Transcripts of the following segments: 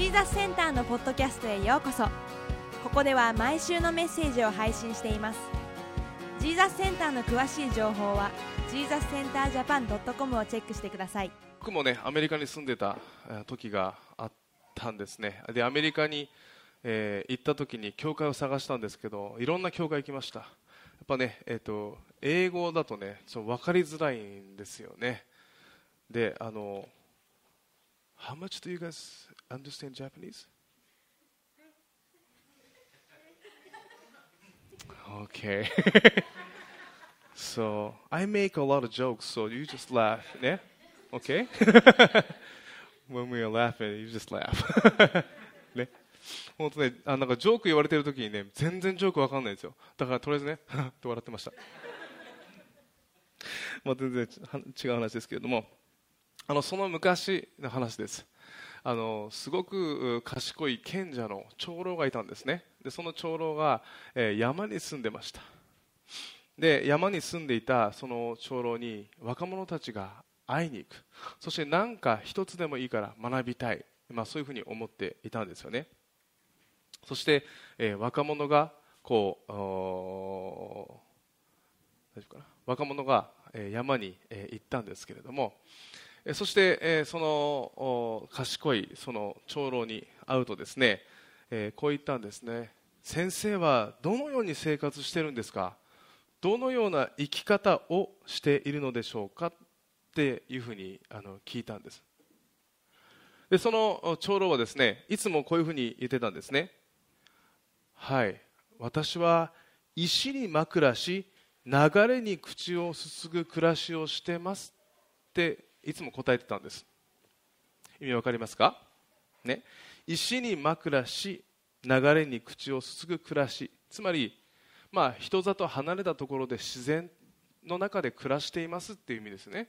ジーザスセンターのポッドキャストへようこそ。ここでは毎週のメッセージを配信しています。ジーザスセンターの詳しい情報はジーザスセンタージャパン .com をチェックしてください。僕もねアメリカに住んでた時があったんですね。でアメリカに、えー行った時に教会を探したんですけどいろんな教会行きました。やっぱね、えー、と英語だとねちょっと分かりづらいんですよね。であの How much do you guys understand Japanese? Okay. so I make a lot of jokes, so you just laugh, yeah? Okay? when we are laughing, you just laugh. ね。本当ね、あなんかジョーク言われてる時にね、全然ジョークわかんないんですよ。だからとりあえずね、って笑ってました。まあ全然は違う話ですけれども、あのその昔の話です。あのすごく賢い賢者の長老がいたんですね。でその長老が、えー山に住んでました。で山に住んでいたその長老に若者たちが会いに行くそして何か一つでもいいから学びたい、まあ、そういうふうに思っていたんですよねそして、えー若者がこう大丈夫かな若者が、山に、行ったんですけれどもそして、えその賢いその長老に会うとですね、えこう言ったんですね。先生はどのように生活してるんですか？どのような生き方をしているのでしょうかっていうふうにあの聞いたんです。でその長老はですねいつもこういうふうに言ってたんですね。はい。私は石に枕し流れに口をすすぐ暮らしをしてますっていつも答えてたんです。意味わかりますか？ね。石に枕し流れに口をすすぐ暮らし。つまりまあ、人里離れたところで自然の中で暮らしていますっていう意味ですね、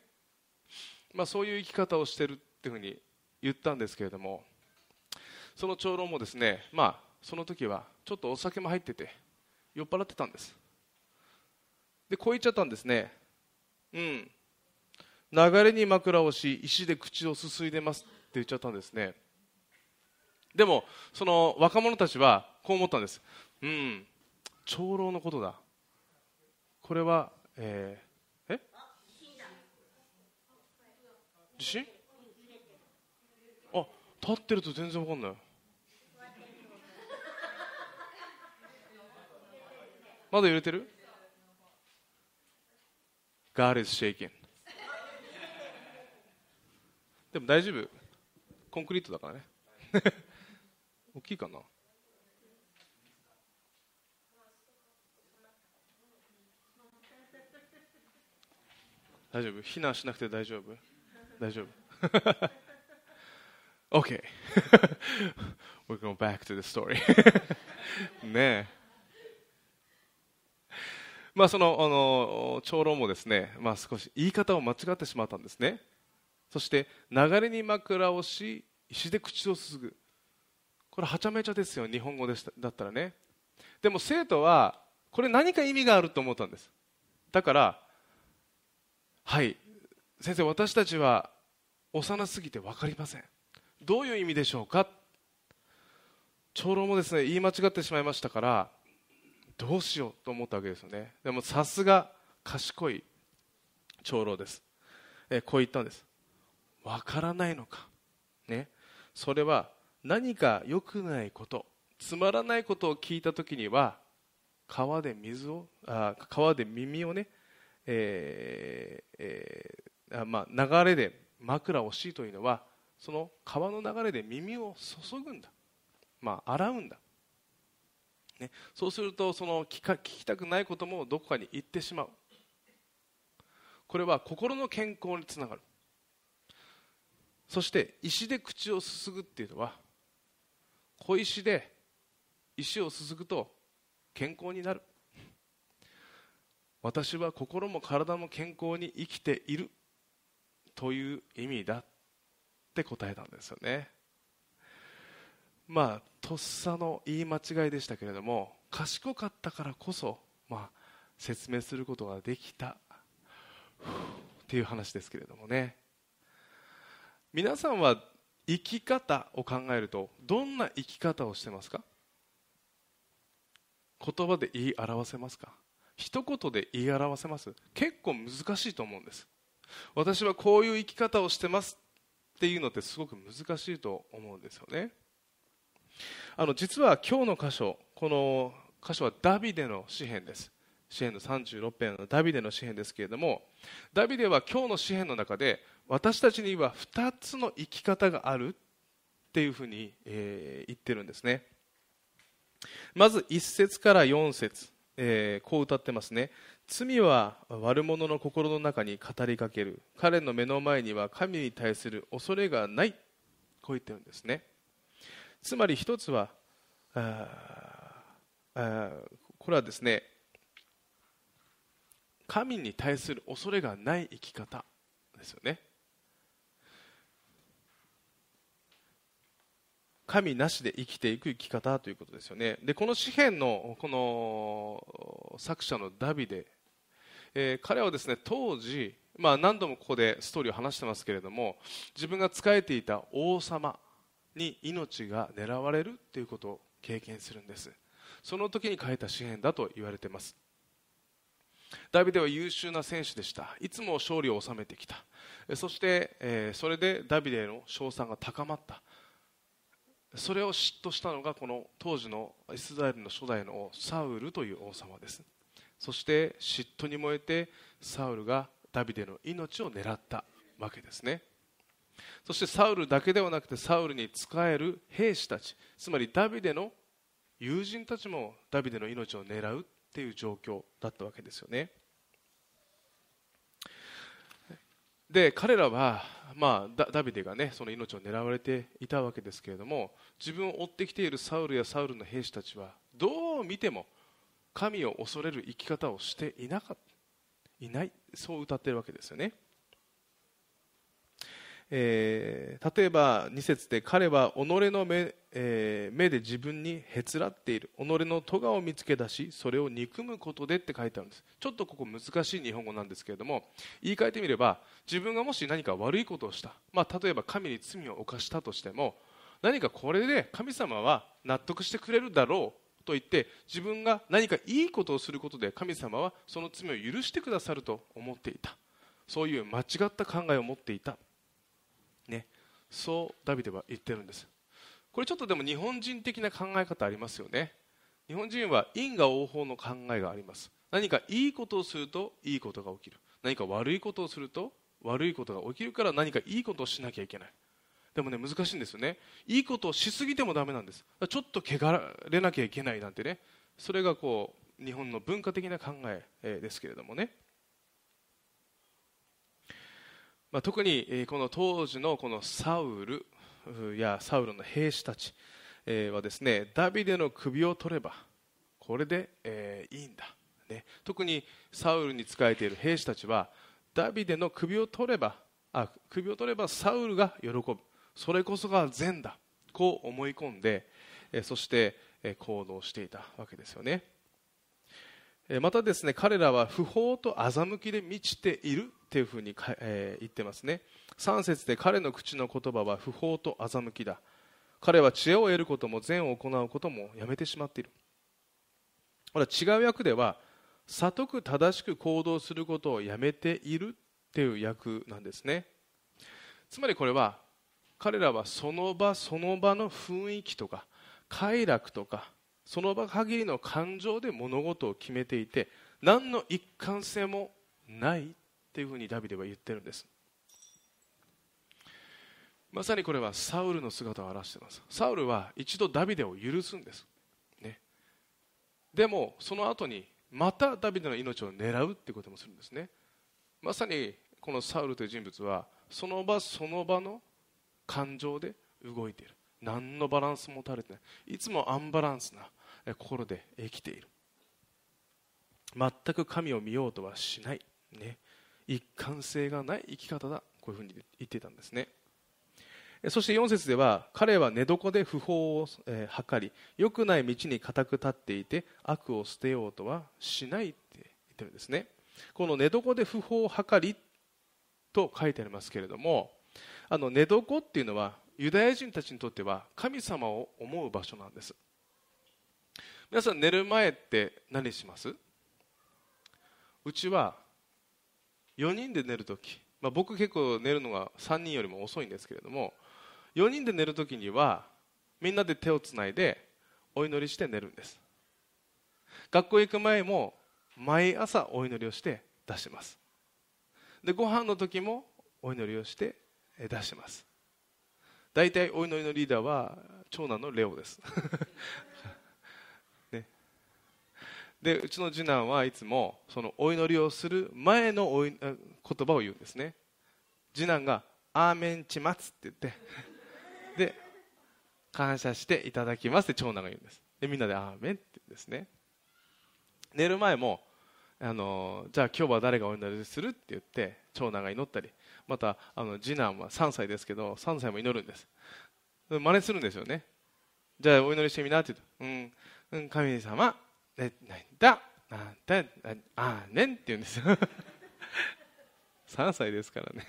まあ、そういう生き方をしてるっていうふうに言ったんですけれどもその長老もですね、まあ、その時はちょっとお酒も入ってて酔っ払ってたんです。でこう言っちゃったんですね。うん。流れに枕をし石で口をすすいでますって言っちゃったんですね。でもその若者たちはこう思ったんです。うん長老のことだ。これはえー、え？地震？あ立ってると全然わかんない。まだ揺れてる？God is shaking. でも大丈夫。コンクリートだからね。大きいかな。大丈夫？避難しなくて大丈夫？大丈夫？OK We're going back to the story. ねえ。まあそのあの長老もですね、まあ、少し言い方を間違ってしまったんですね。そして流れに枕をし石で口をすすぐ。これはちゃめちゃですよ日本語でしただったらね。でも生徒はこれ何か意味があると思ったんです。だからはい先生私たちは幼すぎて分かりません。どういう意味でしょうか？長老もですね言い間違ってしまいましたからどうしようと思ったわけですよね。でもさすが賢い長老です。えこう言ったんです。分からないのか。ね。それは何か良くないことつまらないことを聞いた時には川で水をあ川で耳をねえーえーあまあ、流れで枕をしいというのはその川の流れで耳を注ぐんだ、まあ、洗うんだ、ね、そうするとその聞か聞きたくないこともどこかに行ってしまう。これは心の健康につながる。そして石で口をすすぐっていうのは小石で石をすすぐと健康になる。私は心も体も健康に生きている。という意味だって答えたんですよね。まあとっさの言い間違いでしたけれども賢かったからこそ、まあ、説明することができた。っていう話ですけれどもね。皆さんは生き方を考えるとどんな生き方をしてますか？言葉で言い表せますか？一言で言い表せます？結構難しいと思うんです。私はこういう生き方をしてますっていうのってすごく難しいと思うんですよね。あの実は今日の箇所この箇所はダビデの詩篇です。詩篇の36編のダビデの詩篇ですけれどもダビデは今日の詩篇の中で私たちには2つの生き方があるっていうふうに、えー、言ってるんですね。まず1節から4節、えー、こう歌ってますね。罪は悪者の心の中に語りかける。彼の目の前には神に対する恐れがない。こう言ってるんですね。つまり一つはあこれはですね神に対する恐れがない生き方ですよね。神なしで生きていく生き方ということですよね。でこの詩篇のこの作者のダビデ、えー、彼はですね当時、まあ、何度もここでストーリーを話してますけれども自分が仕えていた王様に命が狙われるということを経験するんです。その時に書いた詩篇だと言われています。ダビデは優秀な選手でした。いつも勝利を収めてきた。そして、えー、それでダビデの称賛が高まった。それを嫉妬したのがこの当時のイスラエルの初代のサウルという王様です。そして嫉妬に燃えてサウルがダビデの命を狙ったわけですね。そしてサウルだけではなくてサウルに仕える兵士たちつまりダビデの友人たちもダビデの命を狙うっていう状況だったわけですよね。で彼らは、まあ、ダビデが、ね、その命を狙われていたわけですけれども自分を追ってきているサウルやサウルの兵士たちはどう見ても神を恐れる生き方をしていなかいないそう歌っているわけですよね。えー、例えば2節で彼は己の目,、えー、目で自分にへつらっている。己の咎を見つけ出しそれを憎むことでって書いてあるんです。ちょっとここ難しい日本語なんですけれども言い換えてみれば自分がもし何か悪いことをした、まあ、例えば神に罪を犯したとしても何かこれで神様は納得してくれるだろう。と言って自分が何かいいことをすることで神様はその罪を許してくださると思っていた。そういう間違った考えを持っていた。ね、そうダビデは言ってるんです。これちょっとでも日本人的な考え方ありますよね。日本人は因果応報の考えがあります。何かいいことをするといいことが起きる。何か悪いことをすると悪いことが起きるから何かいいことをしなきゃいけない。でもね難しいんですよね。いいことをしすぎてもダメなんです。ちょっと汚れなきゃいけないなんてね。それがこう日本の文化的な考えですけれどもね。まあ、特にこの当時のこのサウルやサウルの兵士たちはですねダビデの首を取ればこれで、え、いいんだ、ね、特にサウルに仕えている兵士たちはダビデの首を取ればあ首を取ればサウルが喜ぶ。それこそが善だ。こう思い込んで、そして、行動していたわけですよね。またですね彼らは不法と欺きで満ちているっていうふうに、えー、言ってますね。3節で彼の口の言葉は不法と欺きだ。彼は知恵を得ることも善を行うこともやめてしまっている。ほら違う訳では悟く正しく行動することをやめているっていう訳なんですね。つまりこれは彼らはその場その場の雰囲気とか快楽とかその場限りの感情で物事を決めていて何の一貫性もないというふうにダビデは言ってるんです。まさにこれはサウルの姿を表しています。サウルは一度ダビデを許すんです、ね、でもその後にまたダビデの命を狙うってこともするんですね。まさにこのサウルという人物はその場その場の感情で動いている。何のバランスもたれてない。いつもアンバランスな心で生きている。全く神を見ようとはしない、ね、一貫性がない生き方だ。こういうふうに言っていたんですね。そして4節では彼は寝床で不法を、えー、図り良くない道に固く立っていて悪を捨てようとはしないって言ってるんですね。この寝床で不法を図りと書いてありますけれどもあの寝床っていうのはユダヤ人たちにとっては神様を思う場所なんです。皆さん寝る前って何します？うちは4人で寝るとき、まあ、僕結構寝るのが3人よりも遅いんですけれども4人で寝るときにはみんなで手をつないでお祈りして寝るんです。学校行く前も毎朝お祈りをして出してます。でご飯の時もお祈りをして出してます。大体お祈りのリーダーは長男のレオです、でうちの次男はいつもそのお祈りをする前のお言葉を言うんですね。次男が「アーメンチマツ」って言って で感謝していただきますって長男が言うんです。でみんなで「アーメン」って言うんですね。寝る前もあのじゃあ今日は誰がお祈りするって言って長男が祈ったりまたあの次男は3歳ですけど3歳も祈るんです。真似するんですよね。じゃあお祈りしてみなって言うと「うん、うん、神様ねなんだ。なんだあーねん」って言うんですよ。3歳ですからね。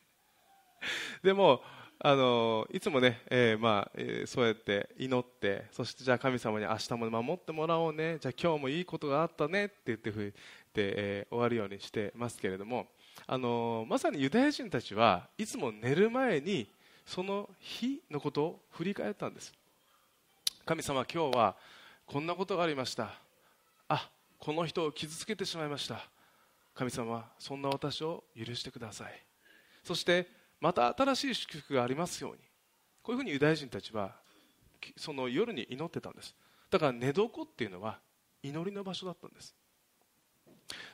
でもあのいつもね、えー、まあえー、そうやって祈ってそしてじゃあ神様に明日も守ってもらおうね。じゃあ今日もいいことがあったね。って言ってふいて、えー、終わるようにしてますけれどもあのまさにユダヤ人たちはいつも寝る前にその日のことを振り返ったんです。神様今日はこんなことがありました。あこの人を傷つけてしまいました。神様そんな私を許してください。そしてまた新しい祝福がありますように。こういうふうにユダヤ人たちはその夜に祈ってたんです。だから寝床っていうのは祈りの場所だったんです。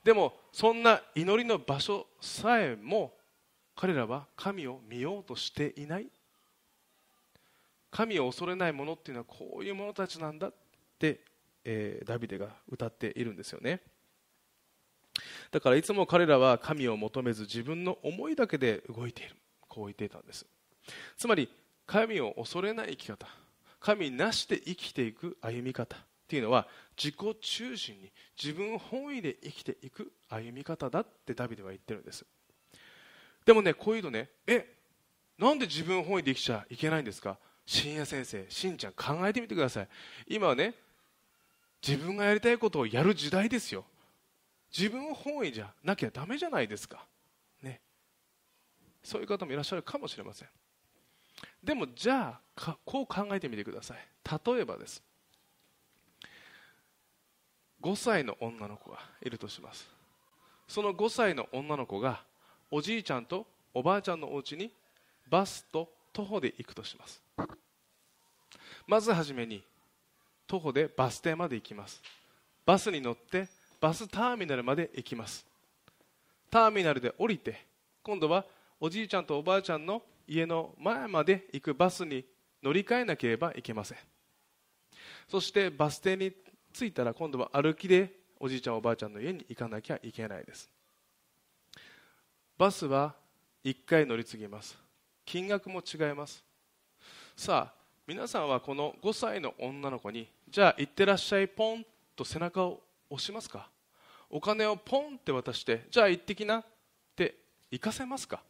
でもそんな祈りの場所さえも彼らは神を見ようとしていない。神を恐れないものっていうのはこういう者たちなんだ、えー、ダビデが歌っているんですよね。だからいつも彼らは神を求めず自分の思いだけで動いている。こう言っていたんです。つまり神を恐れない生き方神なしで生きていく歩み方っていうのは自己中心に自分本位で生きていく歩み方だってダビデは言ってるんです。でもねこういうのねえなんで自分本位で生きちゃいけないんですか？深夜先生しんちゃん考えてみてください。今はね自分がやりたいことをやる時代ですよ。自分本位じゃなきゃだめじゃないですか。ね。そういう方もいらっしゃるかもしれません。でもじゃあこう考えてみてください。例えばです。5歳の女の子がいるとします。その5歳の女の子がおじいちゃんとおばあちゃんのお家にバスと徒歩で行くとします。まずはじめに徒歩でバス停まで行きます。バスに乗ってバスターミナルまで行きます。ターミナルで降りて今度はおじいちゃんとおばあちゃんの家の前まで行くバスに乗り換えなければいけません。そしてバス停に着いたら今度は歩きでおじいちゃんおばあちゃんの家に行かなきゃいけないです。バスは1回乗り継ぎます。金額も違います。さあ皆さんはこの5歳の女の子にじゃあ行ってらっしゃいポンと背中を押しますか？お金をポンって渡してじゃあ行ってきなって行かせますか？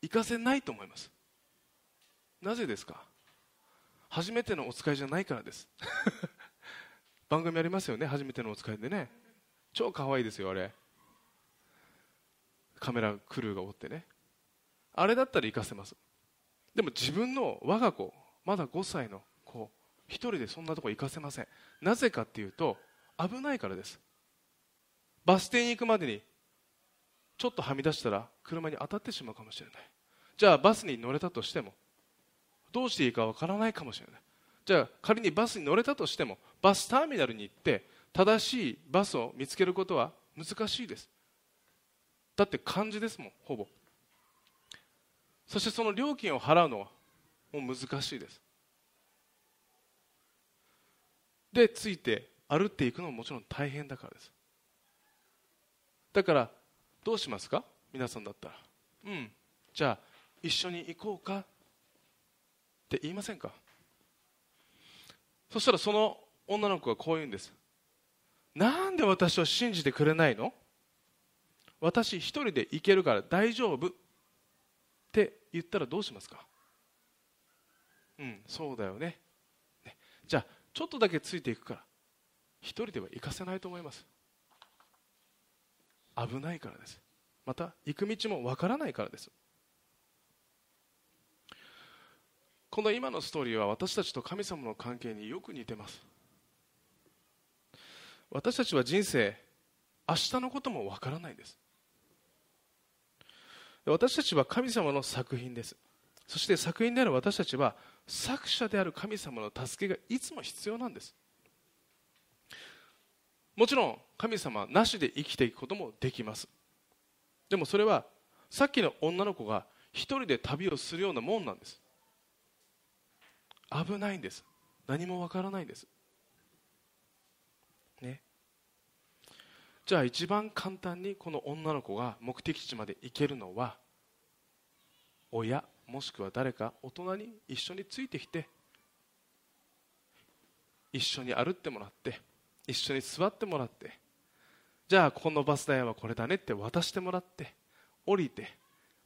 行かせないと思います。なぜですか？初めてのお使いじゃないからです。番組ありますよね？初めてのお使いでね。超可愛いですよあれ。カメラクルーがおってね。あれだったら行かせます。でも自分の我が子まだ5歳の一人でそんなとこ行かせません。なぜかっていうと危ないからです。バス停に行くまでにちょっとはみ出したら車に当たってしまうかもしれない。じゃあバスに乗れたとしてもどうしていいかわからないかもしれない。じゃあ仮にバスに乗れたとしてもバスターミナルに行って正しいバスを見つけることは難しいです。だって漢字ですもんほぼ。そしてその料金を払うのはもう難しいです。でついて歩っていくのももちろん大変だからです。だからどうしますか？皆さんだったら。うん。じゃあ一緒に行こうかって言いませんか？そしたらその女の子がこう言うんです。なんで私を信じてくれないの？私一人で行けるから大丈夫って言ったらどうしますか？うんそうだよね。ね。じゃあちょっとだけついていくから。一人では行かせないと思います。危ないからです。また行く道もわからないからです。この今のストーリーは私たちと神様の関係によく似てます。私たちは人生明日のこともわからないです。私たちは神様の作品です。そして作品である私たちは作者である神様の助けがいつも必要なんです。もちろん神様なしで生きていくこともできます。でもそれはさっきの女の子が一人で旅をするようなもんなんです。危ないんです。何もわからないんです。ね。じゃあ一番簡単にこの女の子が目的地まで行けるのは親。もしくは誰か大人に一緒についてきて一緒に歩ってもらって一緒に座ってもらってじゃあここのバス代はこれだねって渡してもらって降りて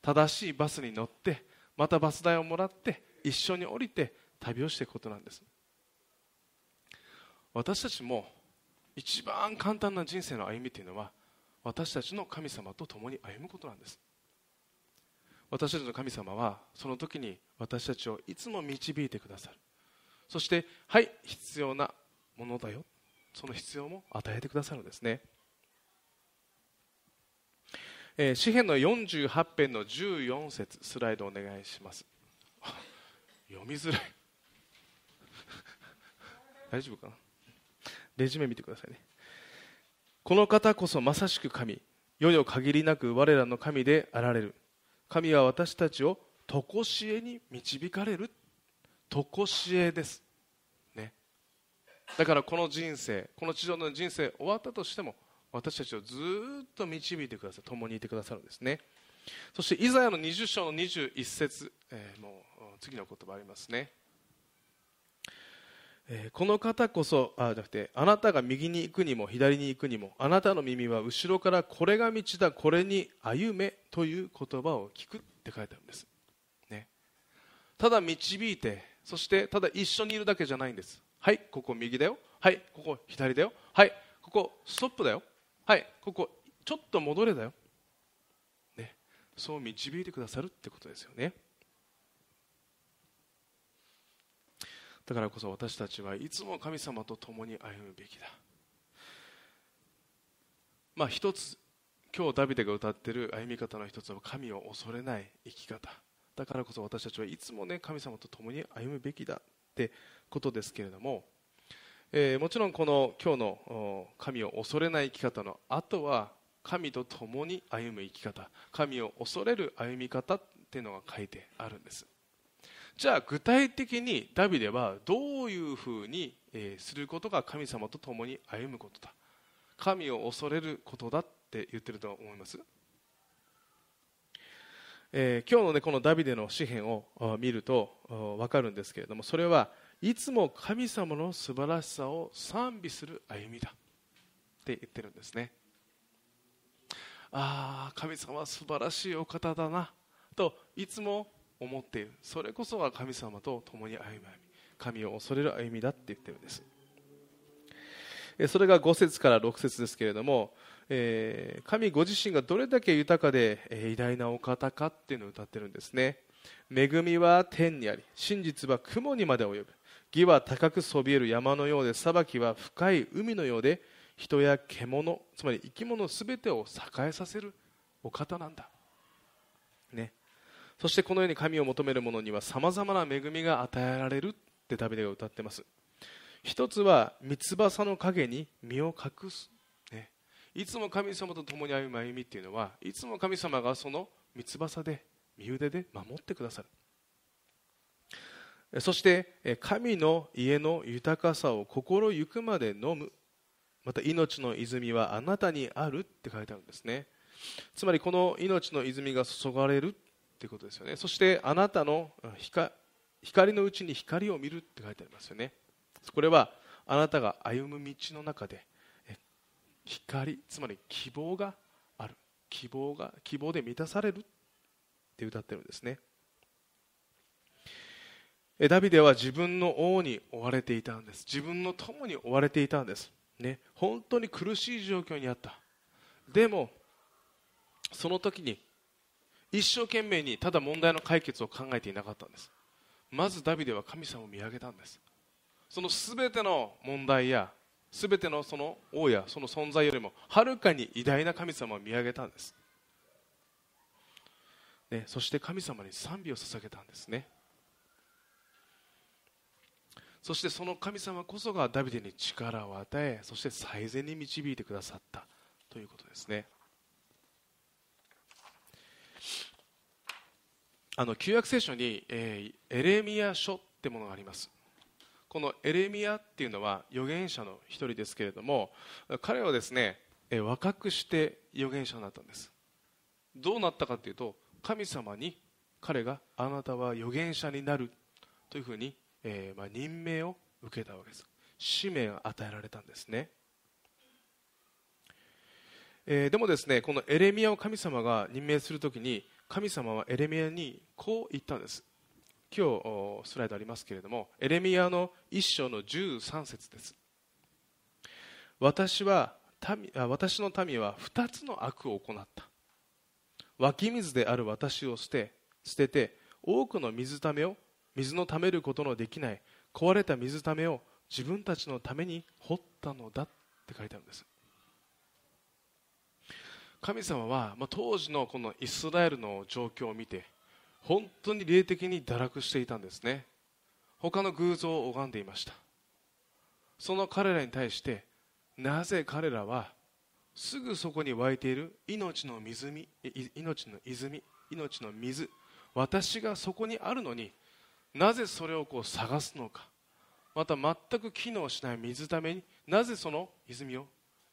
正しいバスに乗ってまたバス代をもらって一緒に降りて旅をしていくことなんです。私たちも一番簡単な人生の歩みというのは私たちの神様と共に歩むことなんです。私たちの神様はその時に私たちをいつも導いてくださる。そしてはい必要なものだよ。その必要も与えてくださるんですね、えー、詩篇の48編の14節スライドお願いします。読みづらい。大丈夫かな？レジュメ見てくださいね。この方こそまさしく神。世々限りなく我らの神であられる。神は私たちを常しえに導かれる。常しえです、ね、だからこの人生この地上の人生終わったとしても私たちをずっと導いてください。共にいてくださるんですね。そしてイザヤの20章の21節、えー、もう次の言葉ありますね。えこの方こそあじゃなくてあなたが右に行くにも左に行くにもあなたの耳は後ろからこれが道だこれに歩めという言葉を聞くって書いてあるんです、ね、ただ導いてそしてただ一緒にいるだけじゃないんです。はいここ右だよ。はいここ左だよ。はいここストップだよ。はいここちょっと戻れだよ、ね、そう導いてくださるってことですよね。だからこそ私たちはいつも神様と共に歩むべきだ。まあ一つ今日ダビデが歌っている歩み方の一つは神を恐れない生き方。だからこそ私たちはいつもね神様と共に歩むべきだってことですけれども、えー、もちろんこの今日の神を恐れない生き方の後は神と共に歩む生き方。神を恐れる歩み方っていうのが書いてあるんです。じゃあ具体的にダビデはどういうふうに、することが神様と共に歩むことだ。神を恐れることだって言ってると思います、えー、今日の、ね、このダビデの詩篇を見ると分かるんですけれどもそれはいつも神様の素晴らしさを賛美する歩みだ。って言ってるんですね。ああ神様は素晴らしいお方だな。といつも思っている。それこそが神様と共に歩む歩み。神を恐れる歩みだって言ってるんです。それが5節から6節ですけれども、えー、神ご自身がどれだけ豊かで、えー、偉大なお方かっていうのを歌ってるんですね。恵みは天にあり真実は雲にまで及ぶ。義は高くそびえる山のようで裁きは深い海のようで人や獣つまり生き物すべてを栄えさせるお方なんだ。ね。そしてこのように神を求める者にはさまざまな恵みが与えられるってダビデが歌ってます。一つは三翼の陰に身を隠す、ね、いつも神様と共に歩む歩みっていうのはいつも神様がその三翼で身腕で守ってくださる。そして神の家の豊かさを心ゆくまで飲む。また命の泉はあなたにあるって書いてあるんですね。つまりこの命の泉が注がれるということですよね。そしてあなたの光のうちに光を見るって書いてありますよね。これはあなたが歩む道の中で光つまり希望がある。希望が希望で満たされるって歌ってるんですね。ダビデは自分の王に追われていたんです。自分の友に追われていたんです、ね、本当に苦しい状況にあった。でもその時に一生懸命にただ問題の解決を考えていなかったんです。まずダビデは神様を見上げたんです。その全ての問題や全てのその王やその存在よりもはるかに偉大な神様を見上げたんです、ね、そして神様に賛美を捧げたんですね。そしてその神様こそがダビデに力を与えそして最善に導いてくださったということですね。あの旧約聖書に、えー、エレミア書ってものがあります。このエレミアっていうのは預言者の一人ですけれども彼はですね、えー、若くして預言者になったんです。どうなったかというと神様に彼があなたは預言者になるというふうに、えー、まあ、任命を受けたわけです。使命が与えられたんですね。えー、でもですねこのエレミアを神様が任命するときに神様はエレミアにこう言ったんです。今日スライドありますけれどもエレミアの一章の13節です。私は民私の民は2つの悪を行った。湧き水である私を捨て捨てて多くの水ためを水のためることのできない壊れた水ためを自分たちのために掘ったのだって書いてあるんです。神様は、まあ、当時のこのイスラエルの状況を見て本当に霊的に堕落していたんですね。他の偶像を拝んでいました。その彼らに対してなぜ彼らはすぐそこに湧いている命の水命の泉命の水私がそこにあるのになぜそれをこう探すのか。また全く機能しない水ためになぜその泉を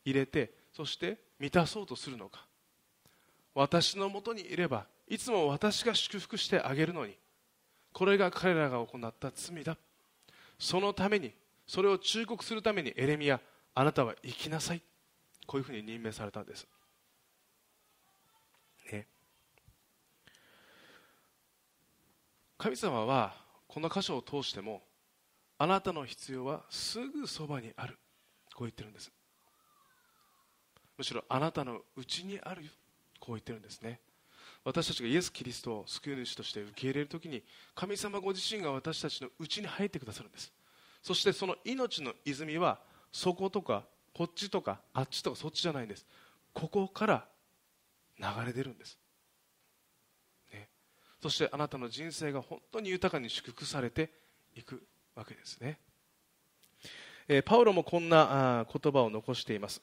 入れてそして満たそうとするのか。私のもとにいればいつも私が祝福してあげるのにこれが彼らが行った罪だ。そのためにそれを忠告するためにエレミアあなたは生きなさい。こういうふうに任命されたんです、ね、神様はこの箇所を通してもあなたの必要はすぐそばにある。こう言ってるんです。むしろあなたのうちにあるよ。こう言ってるんですね。私たちがイエス・キリストを救い主として受け入れるときに神様ご自身が私たちのうちに入ってくださるんです。そしてその命の泉はそことかこっちとかあっちとかそっちじゃないんです。ここから流れ出るんです、ね、そしてあなたの人生が本当に豊かに祝福されていくわけですね、えー、パウロもこんなあ言葉を残しています。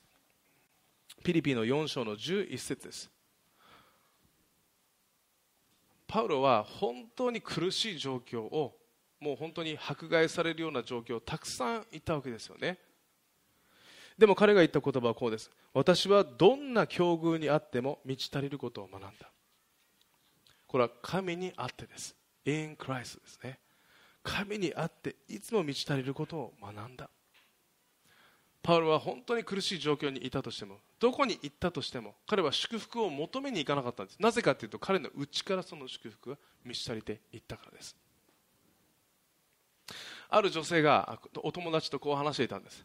ピリピの4章の11節です。パウロは本当に苦しい状況をもう本当に迫害されるような状況をたくさん言ったわけですよね。でも彼が言った言葉はこうです。私はどんな境遇にあっても満ち足りることを学んだ。これは神にあってです。In Christ ですね。神にあっていつも満ち足りることを学んだ。パウロは本当に苦しい状況にいたとしてもどこに行ったとしても彼は祝福を求めに行かなかったんです。なぜかというと彼の内からその祝福が満ち足りていったからです。ある女性がお友達とこう話していたんです。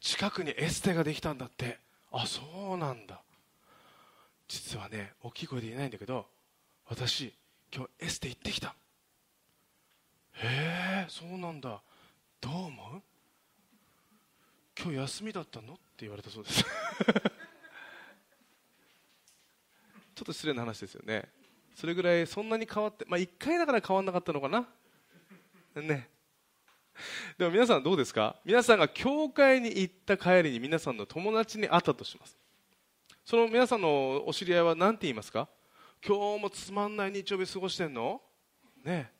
近くにエステができたんだって。あそうなんだ。実はね大きい声で言えないんだけど私今日エステ行ってきた。へえそうなんだ。どう思う？今日休みだったの？って言われたそうです。ちょっと失礼な話ですよね。それぐらいそんなに変わってまあ1回だから変わらなかったのかな。ね。でも皆さんどうですか？皆さんが教会に行った帰りに皆さんの友達に会ったとします。その皆さんのお知り合いは何て言いますか？今日もつまんない日曜日過ごしてんの？ね。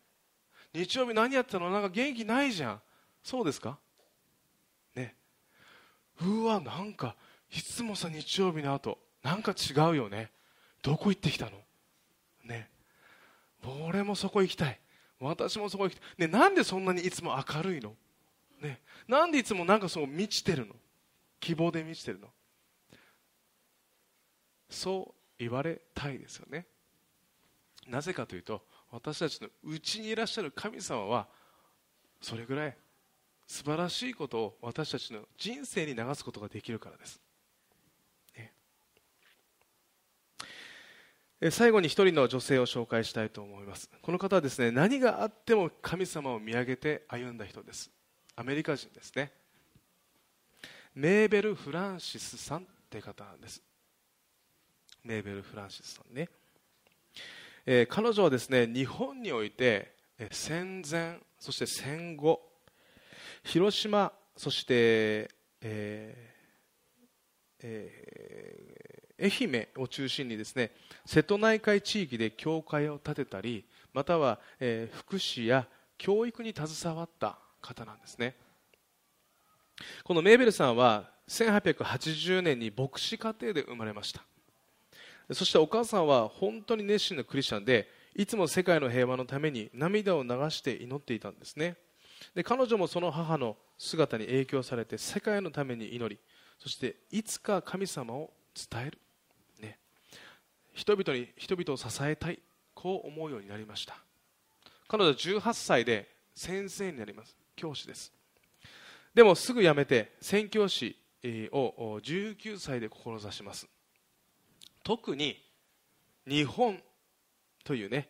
日曜日何やったの？なんか元気ないじゃん。そうですか？うわなんかいつもさ日曜日の後なんか違うよね。どこ行ってきたの？ね。俺もそこ行きたい。私もそこ行きたい、ね、なんでそんなにいつも明るいの、ね、なんでいつもなんかそう満ちてるの？希望で満ちてるの？そう言われたいですよね。なぜかというと私たちのうちにいらっしゃる神様はそれぐらい素晴らしいことを私たちの人生に流すことができるからです、ね、最後に一人の女性を紹介したいと思います。この方はですね何があっても神様を見上げて歩んだ人です。アメリカ人ですね。メーベル・フランシスさんって方なんです。メーベル・フランシスさんね、えー、彼女はですね日本において戦前そして戦後広島そして、えーえー、愛媛を中心にですね瀬戸内海地域で教会を建てたりまたは、えー、福祉や教育に携わった方なんですね。このメーベルさんは1880年に牧師家庭で生まれました。そしてお母さんは本当に熱心なクリスチャンでいつも世界の平和のために涙を流して祈っていたんですね。で彼女もその母の姿に影響されて世界のために祈りそしていつか神様を伝える、ね、人々に人々を支えたい。こう思うようになりました。彼女は18歳で先生になります。教師です。でもすぐ辞めて宣教師を19歳で志します。特に日本というね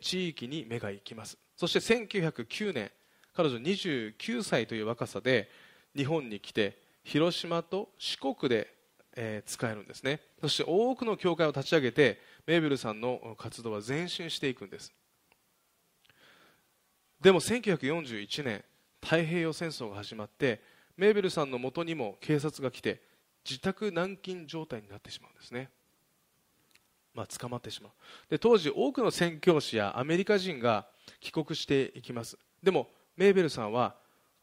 地域に目が行きます。そして1909年彼女29歳という若さで日本に来て広島と四国で、えー、使えるんですね。そして多くの教会を立ち上げてメーベルさんの活動は前進していくんです。でも1941年太平洋戦争が始まってメーベルさんのもとにも警察が来て自宅軟禁状態になってしまうんですね、まあ、捕まってしまう。で当時多くの宣教師やアメリカ人が帰国していきます。でもメーベルさんは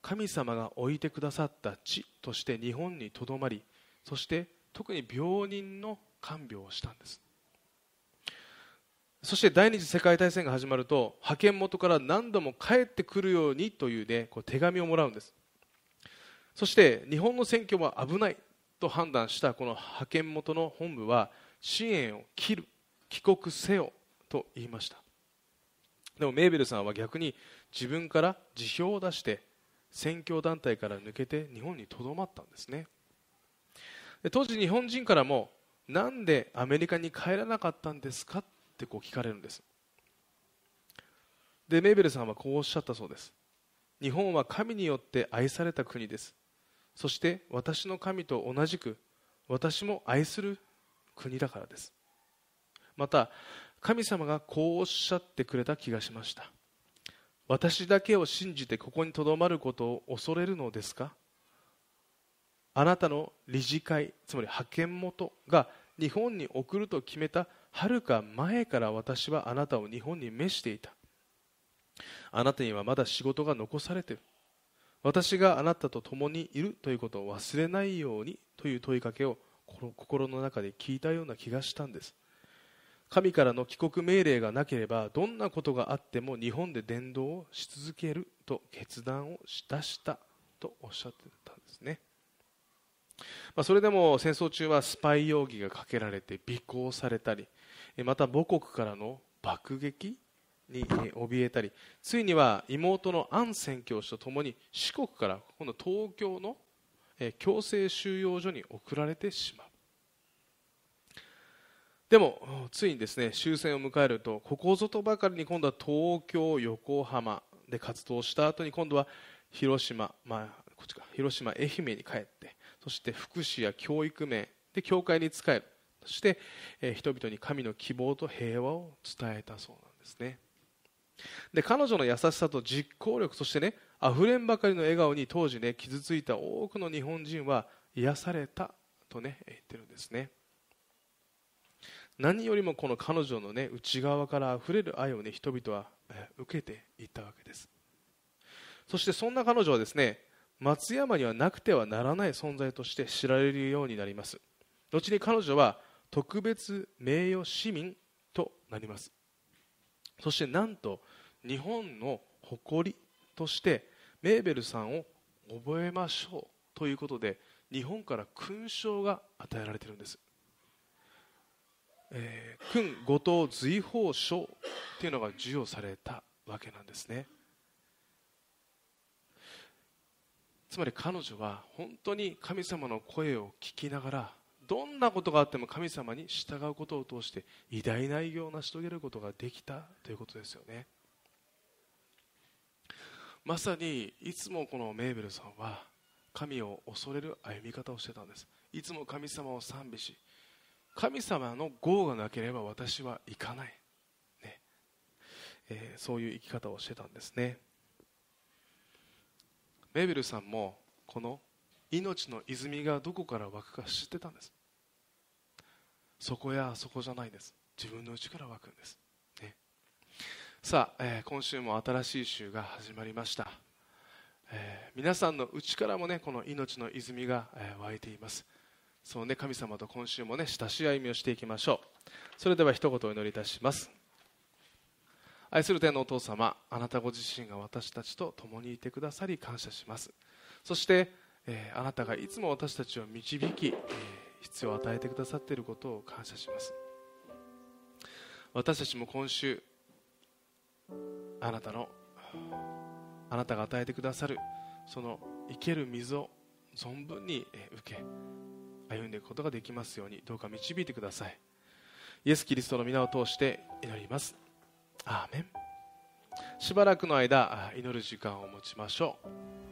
神様が置いてくださった地として日本にとどまりそして特に病人の看病をしたんです。そして第二次世界大戦が始まると派遣元から何度も帰ってくるようにという,、ね、こう手紙をもらうんです。そして日本の選挙は危ないと判断したこの派遣元の本部は支援を切る帰国せよと言いました。でもメーベルさんは逆に自分から辞表を出して選挙団体から抜けて日本にとどまったんですね。で当時日本人からもなんでアメリカに帰らなかったんですかってこう聞かれるんです。でメーベルさんはこうおっしゃったそうです。日本は神によって愛された国です。そして私の神と同じく私も愛する国だからです。また神様がこうおっしゃってくれた気がしました。私だけを信じてここにとどまることを恐れるのですか？あなたの理事会つまり派遣元が日本に送ると決めたはるか前から私はあなたを日本に召していた。あなたにはまだ仕事が残されている。私があなたと共にいるということを忘れないようにという問いかけを心の中で聞いたような気がしたんです。神からの帰国命令がなければどんなことがあっても日本で伝道をし続けると決断を出したとおっしゃってたんですね。まあ、それでも戦争中はスパイ容疑がかけられて尾行されたりまた母国からの爆撃に怯えたりついには妹のアン宣教師とともに四国から今度東京の強制収容所に送られてしまう。でもついにですね終戦を迎えるとここぞとばかりに今度は東京横浜で活動した後に今度は広島、まあ、こっちか広島愛媛に帰ってそして福祉や教育面で教会に仕える。そして、えー、人々に神の希望と平和を伝えたそうなんですね。で彼女の優しさと実行力そしてね溢れんばかりの笑顔に当時ね傷ついた多くの日本人は癒されたとね言ってるんですね。何よりもこの彼女のね内側から溢れる愛をね人々は受けていったわけです。そしてそんな彼女はですね松山にはなくてはならない存在として知られるようになります。後に彼女は特別名誉市民となります。そしてなんと日本の誇りとしてメーベルさんを覚えましょうということで日本から勲章が与えられているんです。えー、君後藤随宝賞というのが授与されたわけなんですね。つまり彼女は本当に神様の声を聞きながらどんなことがあっても神様に従うことを通して偉大な偉業を成し遂げることができたということですよね。まさにいつもこのメーベルさんは神を恐れる歩み方をしてたんです。いつも神様を賛美し神様の業がなければ私は行かない、ね。えー、そういう生き方をしてたんですね。メーベルさんもこの命の泉がどこから湧くか知ってたんです。そこやそこじゃないです。自分の内から湧くんです、ね、さあ、えー、今週も新しい週が始まりました、えー、皆さんの内からもねこの命の泉が、えー、湧いています。そうね神様と今週もね親しい歩みをしていきましょう。それでは一言お祈りいたします。愛する天のお父様あなたご自身が私たちと共にいてくださり感謝します。そして、えー、あなたがいつも私たちを導き、えー、必要を与えてくださっていることを感謝します。私たちも今週あなたのあなたが与えてくださるその生ける水を存分に受け歩んでいくことができますようにどうか導いてください。イエス・キリストの皆を通して祈ります。アーメン。しばらくの間祈る時間を持ちましょう。